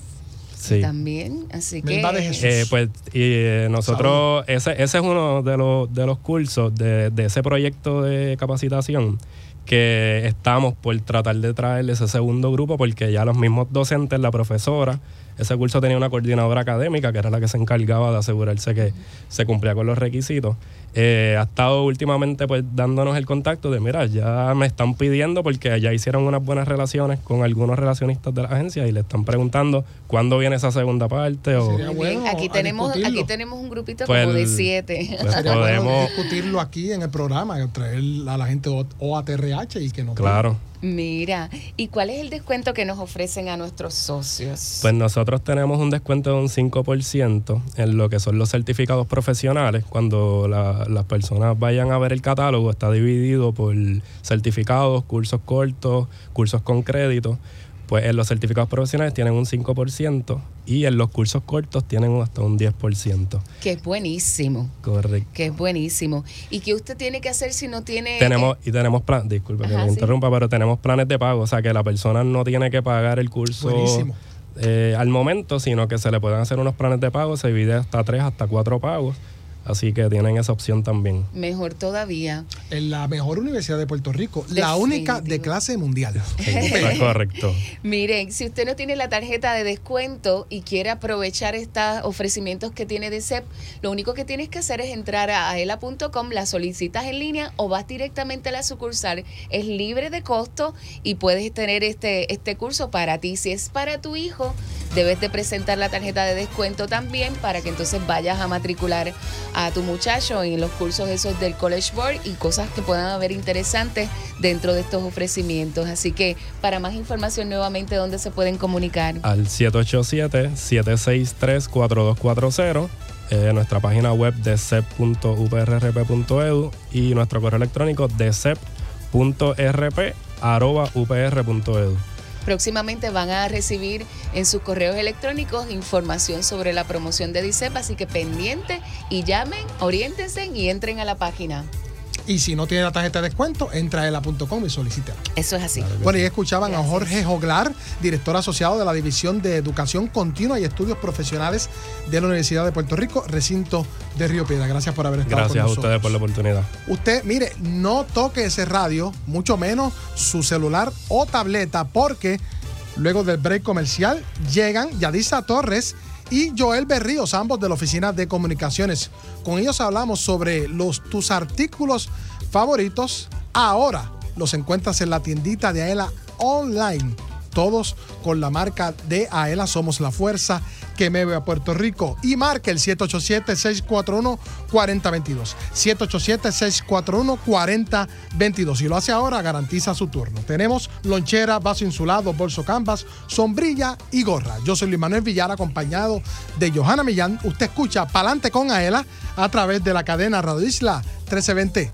Sí. también, así que... Melba de Jesús. Eh, pues y eh, nosotros, ese, ese es uno de los, de los cursos de, de ese proyecto de capacitación que estamos por tratar de traerle ese segundo grupo porque ya los mismos docentes, la profesora, ese curso tenía una coordinadora académica que era la que se encargaba de asegurarse que se cumplía con los requisitos. Eh, ha estado últimamente pues dándonos el contacto de, mira, ya me están pidiendo porque ya hicieron unas buenas relaciones con algunos relacionistas de la agencia y le están preguntando cuándo viene esa segunda parte o... Sería Muy bien, bueno aquí tenemos, discutirlo. aquí tenemos un grupito Pues como de el- siete. pues Sería bueno podemos, discutirlo aquí en el programa, traer a la gente O- OATRH y que nos claro. Mira, ¿y cuál es el descuento que nos ofrecen a nuestros socios? Pues nosotros tenemos un descuento de un 5% en lo que son los certificados profesionales. Cuando la- las personas vayan a ver el catálogo, está dividido por certificados, cursos cortos, cursos con crédito. Pues en los certificados profesionales tienen un 5% y en los cursos cortos tienen hasta un 10%. que es buenísimo, Correcto. que es buenísimo. ¿Y qué usted tiene que hacer si no tiene... Tenemos, y tenemos planes, disculpe que me sí. interrumpa, pero tenemos planes de pago, o sea que la persona no tiene que pagar el curso Buenísimo. eh, al momento, sino que se le pueden hacer unos planes de pago, se divide hasta tres, hasta cuatro pagos. Así que tienen esa opción también. Mejor todavía. En la mejor universidad de Puerto Rico, la única de clase mundial. Está <laughs> correcto. Miren, si usted no tiene la tarjeta de descuento y quiere aprovechar estos ofrecimientos que tiene de CEP, lo único que tienes que hacer es entrar a aela.com, la solicitas en línea o vas directamente a la sucursal. Es libre de costo y puedes tener este, este curso para ti. Si es para tu hijo, debes de presentar la tarjeta de descuento también para que entonces vayas a matricular a tu muchacho en los cursos esos del College Board y cosas que puedan haber interesantes dentro de estos ofrecimientos. Así que para más información nuevamente, ¿dónde se pueden comunicar? Al 787-763-4240. Eh, nuestra página web de cep.uprrp.edu y nuestro correo electrónico de cep.rp.upr.edu. Próximamente van a recibir en sus correos electrónicos información sobre la promoción de DICEP, así que pendiente y llamen, oriéntense y entren a la página. Y si no tiene la tarjeta de descuento, entra a ela.com y solicita. Eso es así. Bueno, y escuchaban a Jorge Joglar, director asociado de la División de Educación Continua y Estudios Profesionales de la Universidad de Puerto Rico, recinto de Río Piedra. Gracias por haber estado Gracias con a nosotros. ustedes por la oportunidad. Usted, mire, no toque ese radio, mucho menos su celular o tableta, porque luego del break comercial llegan Yadisa Torres y Joel Berríos, ambos de la Oficina de Comunicaciones. Con ellos hablamos sobre los tus artículos favoritos. Ahora los encuentras en la tiendita de Aela online. Todos con la marca de Aela Somos la Fuerza que mueve a Puerto Rico. Y marca el 787-641-4022. 787-641-4022. Si lo hace ahora, garantiza su turno. Tenemos lonchera, vaso insulado, bolso canvas, sombrilla y gorra. Yo soy Luis Manuel Villar, acompañado de Johanna Millán. Usted escucha Palante con Aela a través de la cadena Radio Isla 1320.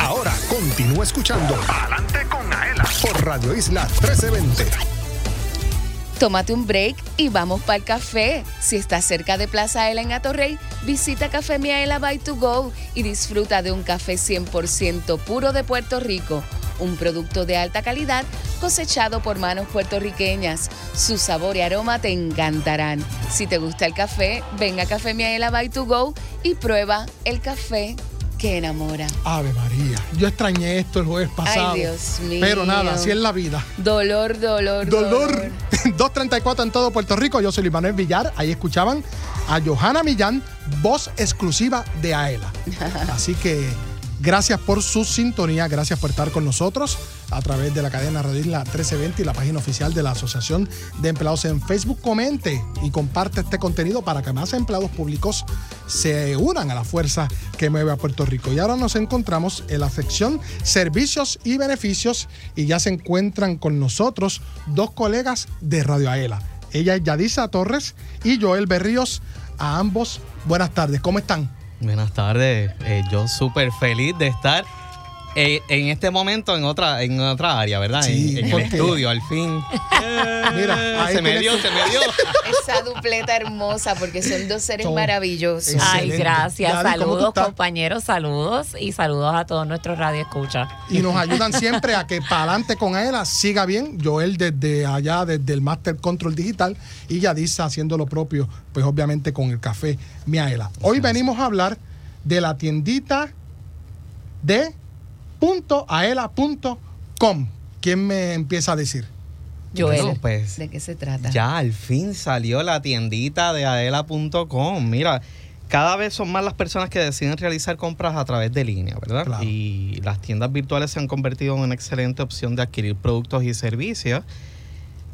Ahora continúa escuchando Adelante con Aela por Radio Isla 1320. Tómate un break y vamos para el café. Si estás cerca de Plaza Aela en Atorrey, visita Café Miaela by to go y disfruta de un café 100% puro de Puerto Rico. Un producto de alta calidad cosechado por manos puertorriqueñas. Su sabor y aroma te encantarán. Si te gusta el café, ven a Café Miaela by to go y prueba el café que enamora. Ave María, yo extrañé esto el jueves pasado. Ay, Dios mío. Pero nada, así es la vida. Dolor, dolor, Dolor. 234 <laughs> en todo Puerto Rico. Yo soy Luis Manuel Villar. Ahí escuchaban a Johanna Millán, voz exclusiva de AELA. <laughs> Así que gracias por su sintonía, gracias por estar con nosotros a través de la cadena Radio Isla 1320 y la página oficial de la Asociación de Empleados en Facebook. Comente y comparte este contenido para que más empleados públicos se unan a la fuerza que mueve a Puerto Rico. Y ahora nos encontramos en la sección Servicios y Beneficios y ya se encuentran con nosotros dos colegas de Radio Aela. Ella es Yadisa Torres y Joel Berríos. A ambos, buenas tardes. ¿Cómo están? Buenas tardes. Eh, yo súper feliz de estar eh, en este momento en otra, en otra área, ¿verdad? Sí, en, en el estudio, al fin. <laughs> Mira, ahí se me dio, se me dio. <laughs> Esa dupleta hermosa porque son dos seres Son maravillosos. Ay, gracias. Yadi, ¿cómo tú saludos, compañeros, saludos y saludos a todos nuestros radioescuchas. y nos ayudan siempre a que para adelante con AELA siga bien. Joel desde allá, desde el Master Control Digital y Yadisa haciendo lo propio, pues obviamente con el café Miaela. Hoy venimos a hablar de la tiendita de .aela.com. ¿Quién me empieza a decir? Joel, Bueno, pues, ¿de qué se trata? Ya al fin salió la tiendita de adela.com. Mira, cada vez son más las personas que deciden realizar compras a través de línea, ¿verdad? Claro. Y las tiendas virtuales se han convertido en una excelente opción de adquirir productos y servicios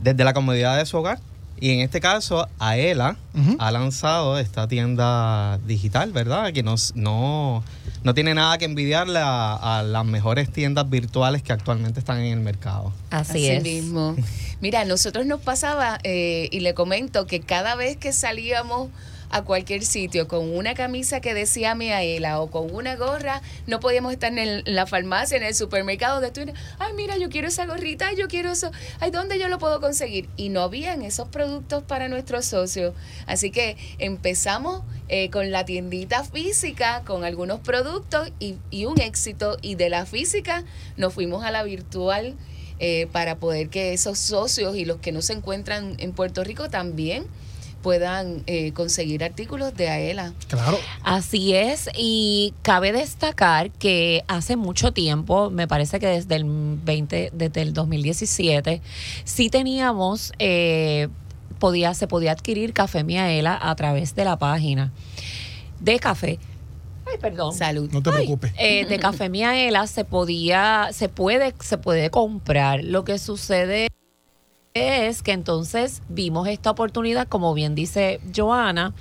desde la comodidad de su hogar. Y en este caso, Aela Ujú. ha lanzado esta tienda digital, ¿verdad? Que no, no, no tiene nada que envidiarle a, a las mejores tiendas virtuales que actualmente están en el mercado. Así, es. mismo. <laughs> Mira, a nosotros nos pasaba, eh, y le comento que cada vez que salíamos a cualquier sitio con una camisa que decía Miaela o con una gorra, no podíamos estar en, el- en la farmacia, en el supermercado de tú, ay, mira, yo quiero esa gorrita, yo quiero eso, ay, ¿dónde yo lo puedo conseguir? Y no habían esos productos para nuestros socios. Así que empezamos eh, con la tiendita física, con algunos productos y, y un éxito. Y de la física nos fuimos a la virtual eh, para poder que esos socios y los que no se encuentran en Puerto Rico también puedan eh, conseguir artículos de AELA. Claro. Así es, y cabe destacar que hace mucho tiempo, me parece que desde el 20, desde el 2017, sí teníamos, eh, podía, se podía adquirir café Miaela a través de la página de café. Ay, perdón. Salud. No te Ay, preocupes. eh, de Café Miaela se podía, se puede, se puede comprar. Lo que sucede es que entonces vimos esta oportunidad, como bien dice Joana,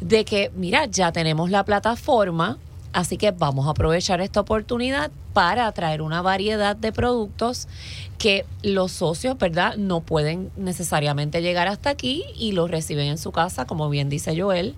de que, mira, ya tenemos la plataforma, así que vamos a aprovechar esta oportunidad para traer una variedad de productos que los socios, ¿verdad? No pueden necesariamente llegar hasta aquí y los reciben en su casa, como bien dice Joel.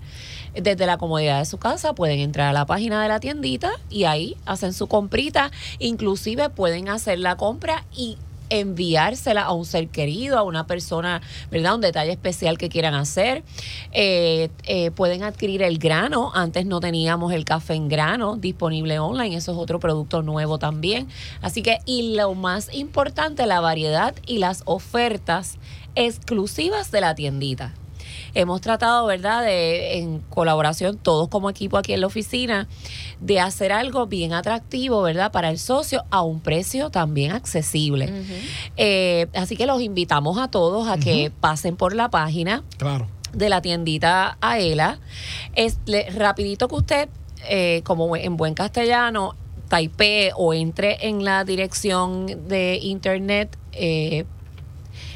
Desde la comodidad de su casa pueden entrar a la página de la tiendita y ahí hacen su comprita. Inclusive pueden hacer la compra y enviársela a un ser querido, a una persona, ¿verdad? Un detalle especial que quieran hacer. Eh, eh, pueden adquirir el grano. Antes no teníamos el café en grano disponible online. Eso es otro producto nuevo también. Así que, y lo más importante, la variedad y las ofertas exclusivas de la tiendita. Hemos tratado, ¿verdad?, de, en colaboración todos como equipo aquí en la oficina, de hacer algo bien atractivo, ¿verdad?, para el socio a un precio también accesible. Eh, así que los invitamos a todos a que pasen por la página Claro. de la tiendita Aela. Es le- rapidito que usted, eh, como en buen castellano, taipee o entre en la dirección de internet. eh,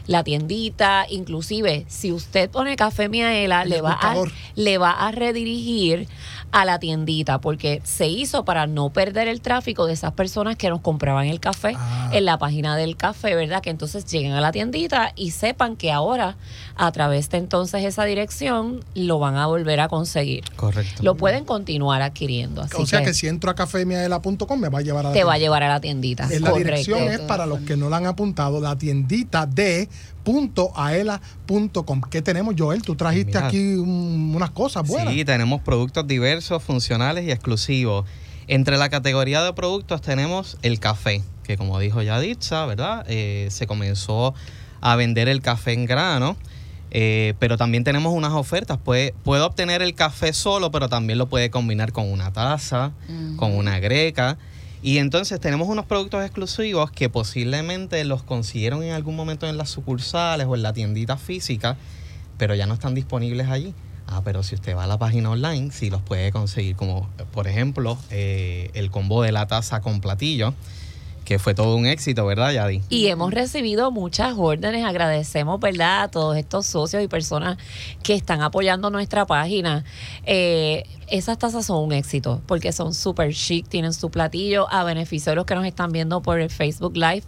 la tiendita, inclusive si usted pone café Miaela, le va, a, le va a redirigir a la tiendita porque se hizo para no perder el tráfico de esas personas que nos compraban el café Ah. en la página del café, ¿verdad? Que entonces lleguen a la tiendita y sepan que ahora a través de entonces esa dirección lo van a volver a conseguir. Correcto. Lo pueden continuar adquiriendo. Así o sea que, que si entro a cafemiaela.com me va a llevar a la te va a llevar a la tiendita. Es la Correcto. dirección es para los que no la han apuntado, la tiendita de .aela.com. ¿Qué tenemos, Joel? Tú trajiste Mira. aquí un- unas cosas buenas. Sí, tenemos productos diversos, funcionales y exclusivos. Entre la categoría de productos tenemos el café, que como dijo ya Ditsa, ¿verdad? Eh, se comenzó a vender el café en grano. eh, pero también tenemos unas ofertas. Puede, puede obtener el café solo, pero también lo puede combinar con una taza, con una greca. Y entonces tenemos unos productos exclusivos que posiblemente los consiguieron en algún momento en las sucursales o en la tiendita física, pero ya no están disponibles allí. Ah, pero si usted va a la página online, sí los puede conseguir, como por ejemplo eh, el combo de la taza con platillo, que fue todo un éxito, ¿verdad, Yadi? Y hemos recibido muchas órdenes. Agradecemos, ¿verdad?, a todos estos socios y personas que están apoyando nuestra página. Eh, esas tazas son un éxito porque son súper chic, tienen su platillo a beneficio de los que nos están viendo por el Facebook Live.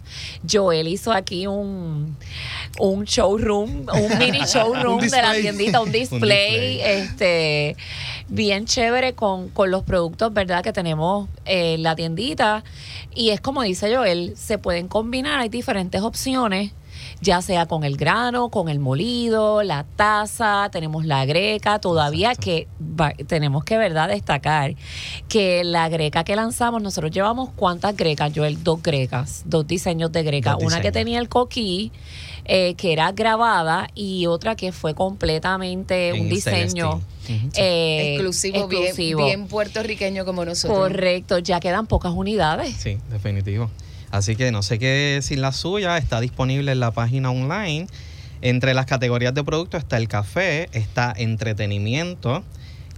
Joel hizo aquí un, un showroom, un mini <laughs> showroom Un de la tiendita, un <laughs> Un display, display. este bien chévere con, con los productos, ¿verdad? Que tenemos en la tiendita. Y es como dice Joel, se pueden combinar, hay diferentes opciones, ya sea con el grano, con el molido, la taza, tenemos la greca, todavía que va- tenemos que, ¿verdad? Destacar que la greca que lanzamos, nosotros llevamos cuántas grecas, Joel, dos grecas, dos diseños de greca, Dos una que tenía el coquí, eh, que era grabada, y otra que fue completamente En un diseño eh, exclusivo, bien- exclusivo. Bien, puertorriqueño como nosotros. Correcto, ya quedan pocas unidades. Sí, definitivo. Así que no sé qué decir la suya, está disponible en la página online. Entre las categorías de productos está el café, está entretenimiento,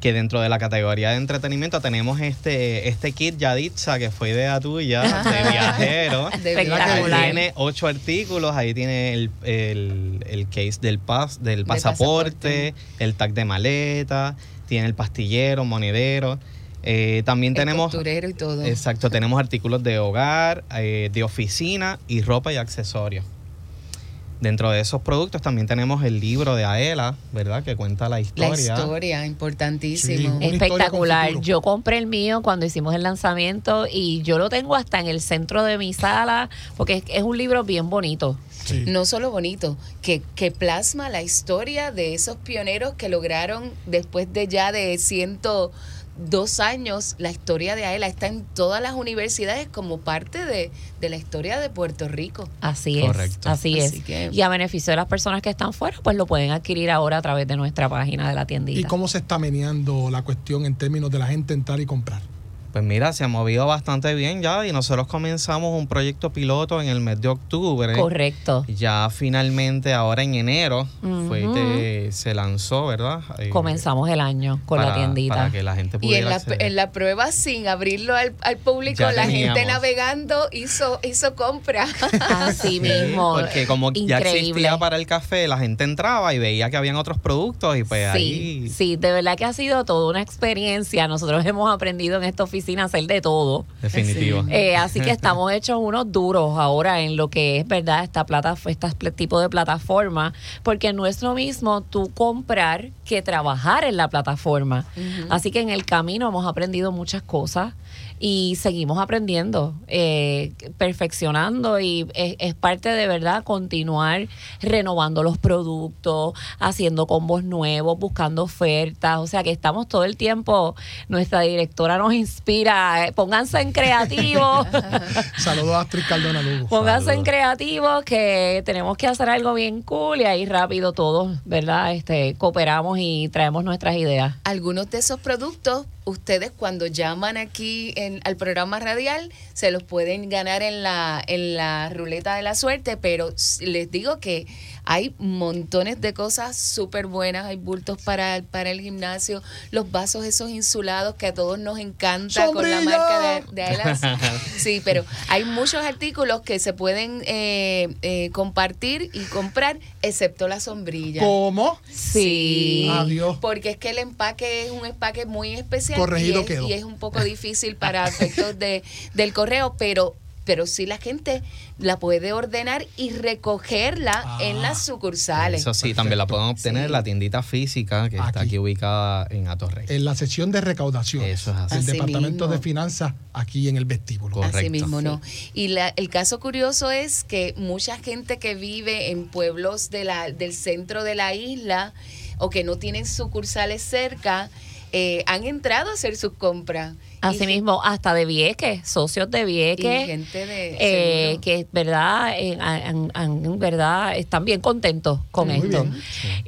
que dentro de la categoría de entretenimiento tenemos este, este kit Yaditza, que fue idea tuya, de viajero. <laughs> Tiene ocho artículos, ahí tiene el, el- el case del, pas, del pasaporte, el tag de maleta, tiene el pastillero, monedero. Eh, también El tenemos... costurero y todo. Exacto, tenemos artículos de hogar, eh, de oficina y ropa y accesorios. Dentro de esos productos también tenemos el libro de Aela, ¿verdad? Que cuenta la La historia. historia, importantísimo. Sí. Historia Espectacular. Yo compré el mío cuando hicimos el lanzamiento y yo lo tengo hasta en el centro de mi sala porque es, es un libro bien bonito. Sí. No solo bonito, que, que plasma la historia de esos pioneros que lograron después de ya de 102 años, la historia de AELA está en todas las universidades como parte de, de la historia de Puerto Rico. Así es. Correcto. Así, Así es. que- Y a beneficio de las personas que están fuera, pues lo pueden adquirir ahora a través de nuestra página de la tiendita. ¿Y cómo se está meneando la cuestión en términos de la gente entrar y comprar? Pues mira, se ha movido bastante bien ya y nosotros comenzamos un proyecto piloto en el mes de octubre. Correcto. Ya finalmente ahora en enero fue que se lanzó, ¿verdad? Eh, Comenzamos el año con la tiendita. Para que la gente Y pudiera en la, en la prueba, sin abrirlo al, al público, Ya la gente navegando hizo, hizo compra. <laughs> Así Sí, mismo. Porque como ya Increíble. existía para el café, la gente entraba y veía que habían otros productos y pues Sí, ahí... sí, de verdad que ha sido toda una experiencia. Nosotros hemos aprendido en esta oficina a hacer de todo. Definitivo. Eh, así que <laughs> estamos hechos unos duros ahora en lo que es verdad esta plata, este tipo de plataforma, porque no es lo mismo tú comprar que trabajar en la plataforma. Así que en el camino hemos aprendido muchas cosas y seguimos aprendiendo, eh, perfeccionando y es, es parte de verdad continuar renovando los productos, haciendo combos nuevos, buscando ofertas, o sea que estamos todo el tiempo, nuestra directora nos inspira, eh, pónganse en creativo. <laughs> Saludos a Astrid Cardona Lugo. Pónganse en Saludos. creativo que tenemos que hacer algo bien cool y ahí rápido todos, ¿verdad? Este, cooperamos y traemos nuestras ideas. Algunos de esos productos, ustedes cuando llaman aquí en- al programa radial, se los pueden ganar en la, en la ruleta de la suerte, pero les digo que hay montones de cosas súper buenas, hay bultos para, para el gimnasio, los vasos esos insulados que a todos nos encanta con la marca de, de. <laughs> Sí, pero hay muchos artículos que se pueden eh, eh, compartir y comprar, excepto la sombrilla. ¿Cómo? Sí. Adiós. Porque es que el empaque es un empaque muy especial Corregido y, es, quedó. y es un poco difícil para efectos de, del correo, pero, pero sí la gente la puede ordenar y recogerla en las sucursales. Eso sí, también la pueden obtener Sí. en la tiendita física que está Aquí. ubicada en Atorrey. En la sección de recaudación Eso es así. Así Departamento mismo. de Finanzas aquí en el vestíbulo. Correcto. Así mismo, ¿no? Y la- el caso curioso es que mucha gente que vive en pueblos de la, del centro de la isla o que no tienen sucursales cerca, eh, han entrado a hacer sus compras. Asimismo, hasta de Vieques, socios de Vieques. Y gente de- eh, que verdad, han- han- verdad, están bien contentos con Muy esto. bien.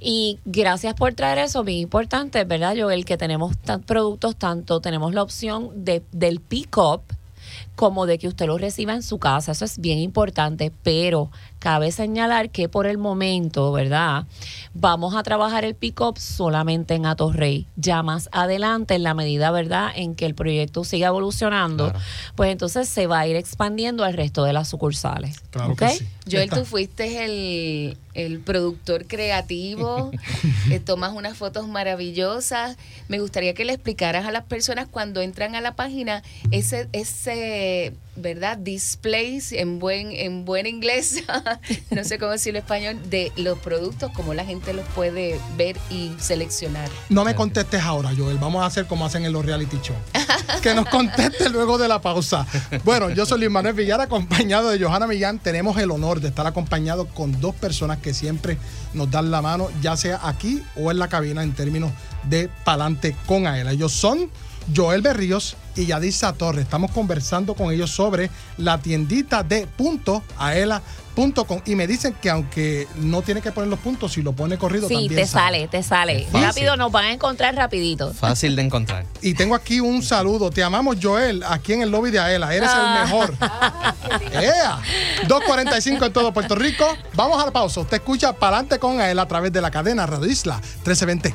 Y gracias por traer eso, bien importante, ¿verdad, Joel? Que tenemos tan- productos, tanto tenemos la opción de, del pick-up como de que usted lo reciba en su casa. Eso es bien importante, pero cabe señalar que por el momento, ¿verdad? Vamos a trabajar el pick-up solamente en Atorrey. Ya más adelante, en la medida, ¿verdad?, en que el proyecto siga evolucionando, pues entonces se va a ir expandiendo al resto de las sucursales. ¿Ok? Joel, tú fuiste el, el productor creativo, <laughs> eh, tomas unas fotos maravillosas. Me gustaría que le explicaras a las personas cuando entran a la página ese, ese ¿verdad? Displays en buen, en buen inglés, <laughs> no sé cómo decirlo en español, de los productos, cómo la gente los puede ver y seleccionar. No me contestes ahora, Joel. Vamos a hacer como hacen en los reality shows. <laughs> Que nos conteste luego de la pausa. Bueno, yo soy Luis Manuel Villar, acompañado de Johanna Millán. Tenemos el honor de estar acompañado con dos personas que siempre nos dan la mano, ya sea aquí o en la cabina, en términos de Palante con Aela. Ellos son Joel Berríos y Yadisa Torres. Estamos conversando con ellos sobre la tiendita de punto aela.com y me dicen que aunque no tiene que poner los puntos, si lo pone corrido Sí, también te sale, te sale. Fácil. Rápido nos van a encontrar rapidito. Fácil de encontrar. Y tengo aquí un saludo. Te amamos, Joel, aquí en el lobby de Aela. Eres Ah. el mejor. <laughs> ¡Ea! 2.45 en todo Puerto Rico. Vamos a la pausa. Usted escucha Palante con Aela a través de la cadena Radio Isla 1320.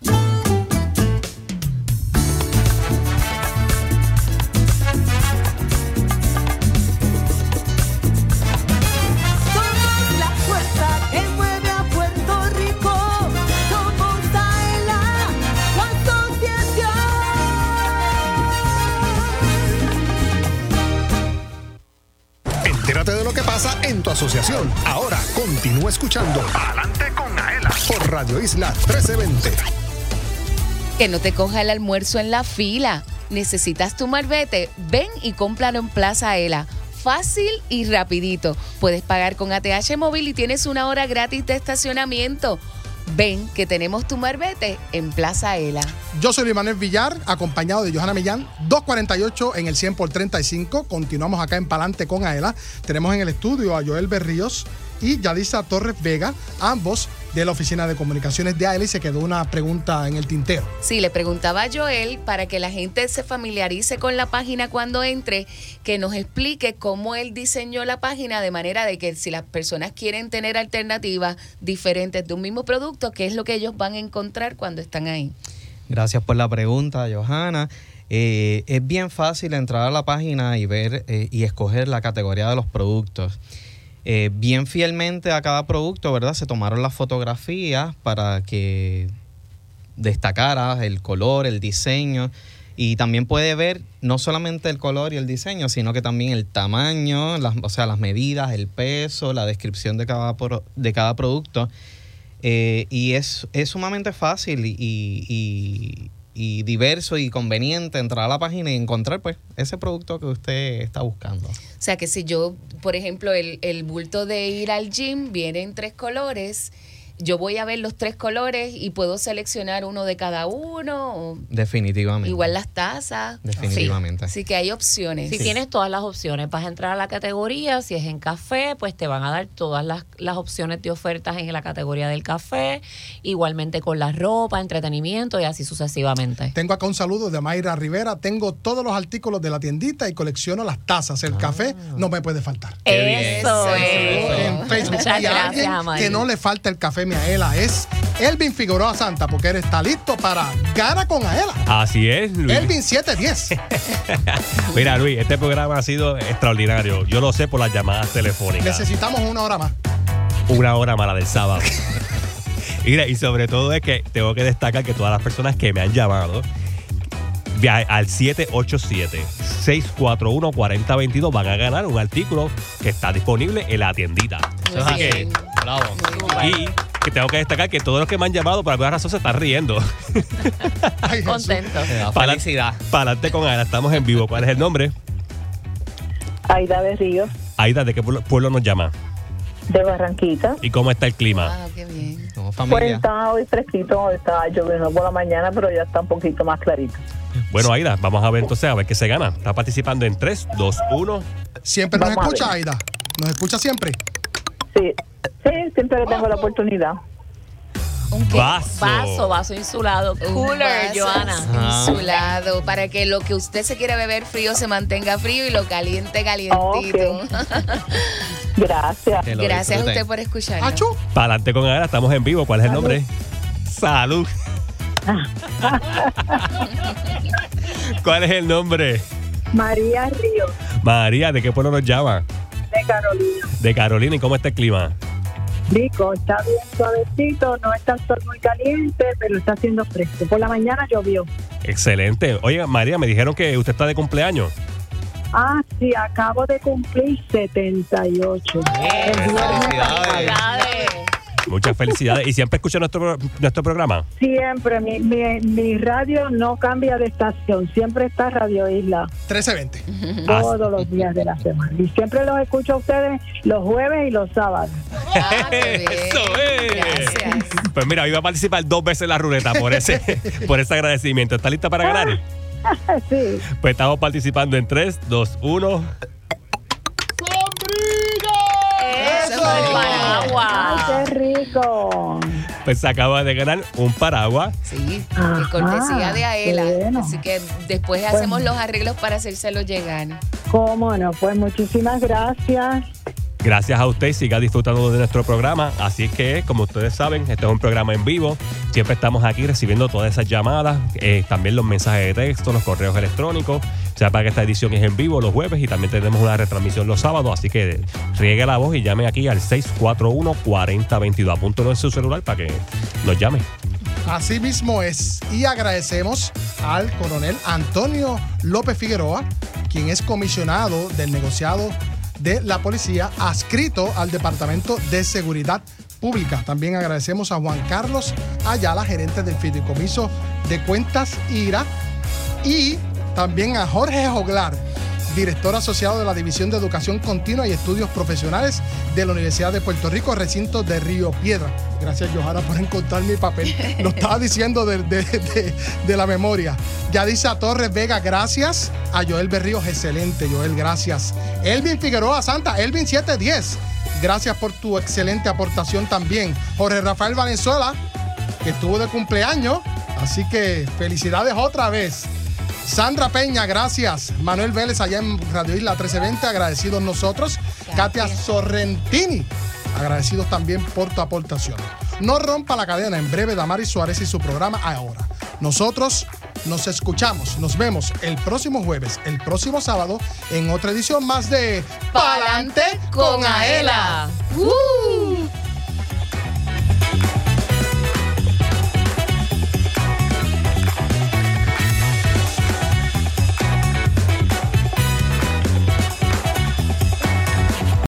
Asociación. Entérate de lo que pasa en tu asociación. Ahora continúa escuchando Adelante con Aela por Radio Isla 1320. Que no te coja el almuerzo en la fila. ¿Necesitas tu marbete? Ven y cómpralo en Plaza Ela. Fácil y rapidito. Puedes pagar con ATH móvil y tienes una hora gratis de estacionamiento. Ven que tenemos tu marbete en Plaza Ela. Yo soy Luis Villar, acompañado de Johanna Millán, 248 en el 100 por 35. Continuamos acá en Palante con Aela. Tenemos en el estudio a Joel Berríos y Yadisa Torres Vega, ambos de la Oficina de Comunicaciones de AELA y se quedó una pregunta en el tintero. Sí, le preguntaba a Joel para que la gente se familiarice con la página cuando entre, que nos explique cómo él diseñó la página de manera de que si las personas quieren tener alternativas diferentes de un mismo producto, ¿qué es lo que ellos van a encontrar cuando están ahí? Gracias por la pregunta, Johanna. Eh, es bien fácil entrar a la página y ver eh, y escoger la categoría de los productos. Eh, bien fielmente a cada producto, ¿verdad? Se tomaron las fotografías para que destacara el color, el diseño. Y también puede ver no solamente el color y el diseño, sino que también el tamaño, las, o sea, las medidas, el peso, la descripción de cada, de cada producto. Eh, y es, es sumamente fácil y- y diverso y conveniente entrar a la página y encontrar pues ese producto que usted está buscando. O sea que si yo, por ejemplo, el, el bulto de ir al gym viene en tres colores, yo voy a ver los tres colores y puedo seleccionar uno de cada uno, Definitivamente. igual las tazas. Definitivamente. Así que hay opciones. Si tienes todas las opciones, vas a entrar a la categoría. Si es en café, pues te van a dar todas las, las opciones de ofertas en la categoría del café. Igualmente con la ropa, entretenimiento y así sucesivamente. Tengo acá un saludo de Mayra Rivera. Tengo todos los artículos de la tiendita y colecciono las tazas. El café no me puede faltar. Eso es. En Facebook. Muchas y gracias, alguien que no le falta el café Aela es Elvin Figueroa Santa, porque él está listo para Gana con Aela. Así es, Luis. Elvin 710. <laughs> Mira, Luis, este programa ha sido extraordinario. Yo lo sé por las llamadas telefónicas. Necesitamos una hora más. Una hora mala del sábado. <laughs> Mira, y sobre todo es que tengo que destacar que todas las personas que me han llamado al 787-641-4022 van a ganar un artículo que está disponible en la tiendita. Así que. Bravo. y que tengo que destacar que todos los que me han llamado por alguna razón se están riendo. <laughs> Contento. Para- Para adelante con Ana, estamos en vivo. ¿Cuál es el nombre? Aida de Río, Aida, ¿de qué pueblo, pueblo nos llama? De Barranquita. ¿Y cómo está el clima? Ah, qué bien. Pues está hoy fresquito, está lloviendo por la mañana, pero ya está un poquito más clarito. Bueno, Aida, vamos a ver entonces a ver qué se gana. Está participando en 3, 2, 1. Siempre nos Vamos escucha. Aida. Nos escucha siempre. Sí, sí, siempre que tengo la oportunidad. Vaso. Vaso, vaso insulado. Cooler, Joana. Ah. Insulado, para que lo que usted se quiera beber frío se mantenga frío y lo caliente calientito. <laughs> Gracias. Que lo Gracias a usted por escucharnos. Para adelante con Ana, estamos en vivo. ¿Cuál es el nombre? Salud. <laughs> ¿Cuál es el nombre? María Río, María, ¿de qué pueblo nos llama? de Carolina. De Carolina. ¿Y cómo está el clima? Rico, está bien suavecito, no está el sol muy caliente, pero está haciendo fresco. Por la mañana llovió. Excelente. Oiga, María, me dijeron que usted está de cumpleaños. Ah, sí, acabo de cumplir 78. El viernes Muchas felicidades. ¿Y siempre escucha nuestro, nuestro programa? Siempre, mi, mi, mi radio no cambia de estación, siempre está Radio Isla. 1320. Todos los días de la semana. Y siempre los escucho a ustedes los jueves y los sábados. <laughs> Eso es. Pues mira, hoy va a participar dos veces en la ruleta por ese, <laughs> por ese agradecimiento. ¿Está lista para ganar? <laughs> sí. Pues estamos participando en 3, 2, 1. Paraguas. ¡Ay, qué rico! Pues se acaba de ganar un paraguas. Sí, de cortesía de Aela. bueno. Así que después Pues- hacemos los arreglos para hacérselo llegar. ¿Cómo no? Pues muchísimas gracias. Gracias a usted, siga disfrutando de nuestro programa. Así que, como ustedes saben, este es un programa en vivo. Siempre estamos aquí recibiendo todas esas llamadas, eh, también los mensajes de texto, los correos electrónicos. Sepa que esta edición es en vivo los jueves y también tenemos una retransmisión los sábados. Así que riegue la voz y llame aquí al 641-4022. Apúntelo en su celular para que nos llame. Así mismo es. Y agradecemos al coronel Antonio López Figueroa, quien es comisionado del negociado de la policía adscrito al Departamento de Seguridad Pública. También agradecemos a Juan Carlos Ayala, gerente del Fideicomiso de Cuentas IRA. Y también a Jorge Joglar, director asociado de la División de Educación Continua y Estudios Profesionales de la Universidad de Puerto Rico, recinto de Río Piedra. Gracias, Johanna, por encontrar mi papel. Lo estaba diciendo de, de- de- de la memoria. Yadisa Torres Vega, gracias. A Joel Berríos, excelente, Joel, gracias. Elvin Figueroa Santa, Elvin 710. Gracias por tu excelente aportación también. Jorge Rafael Valenzuela, que estuvo de cumpleaños. Así que felicidades otra vez. Sandra Peña, gracias. Manuel Vélez, allá en Radio Isla 1320, agradecidos nosotros. Katia Sorrentini, agradecidos también por tu aportación. No rompa la cadena, en breve Damaris Suárez y su programa Ahora. Nosotros nos escuchamos, nos vemos el próximo jueves, el próximo sábado, en otra edición más de Pa'lante con Aela. ¡Uh!